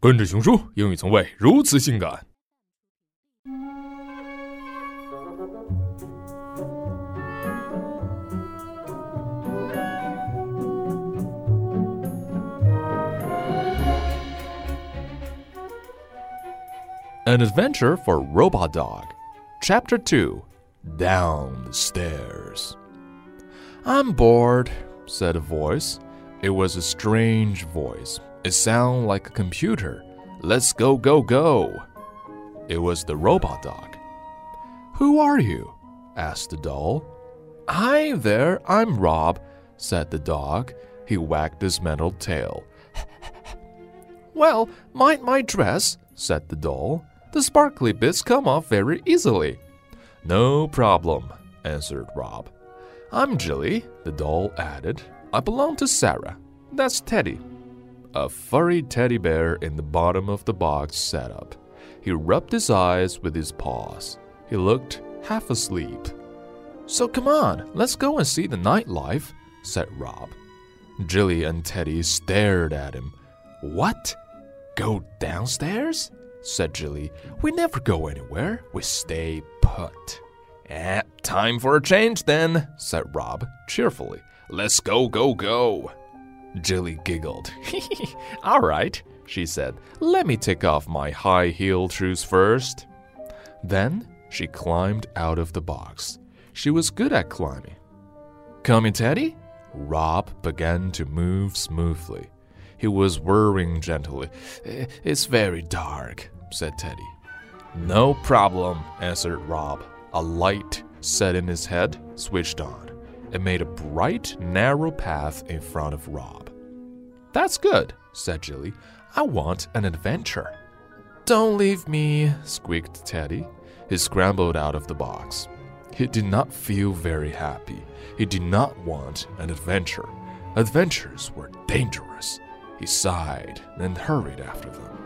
跟着熊叔，英语从未如此性感。An Adventure for Robo-dog, Chapter 2 Down the Stairs. I'm bored, said a voice. It was a strange voice. It sounded like a computer. Let's go, go, go. It was the robot dog. Who are you? asked the doll. Hi there, I'm Rob, said the dog. He wagged his metal tail. well, mind my dress, said the doll. The sparkly bits come off very easily. No problem, answered Rob. I'm Jilly, the doll added. I belong to Sarah. That's Teddy. A furry teddy bear in the bottom of the box sat up. He rubbed his eyes with his paws. He looked half asleep. So come on, let's go and see the nightlife, said Rob. Jilly and Teddy stared at him. What? Go downstairs? said Jilly. We never go anywhere. We stay put. Eh, time for a change then, said Rob cheerfully. Let's go, go, go. Jilly giggled. All right, she said. Let me take off my high heel shoes first. Then she climbed out of the box. She was good at climbing. Coming, Teddy? Rob began to move smoothly. He was whirring gently. It's very dark, said Teddy. No problem, answered Rob. A light set in his head switched on. It made a bright, narrow path in front of Rob. That's good, said Jilly. I want an adventure. Don't leave me, squeaked Teddy. He scrambled out of the box. He did not feel very happy. He did not want an adventure. Adventures were dangerous. He sighed and hurried after them.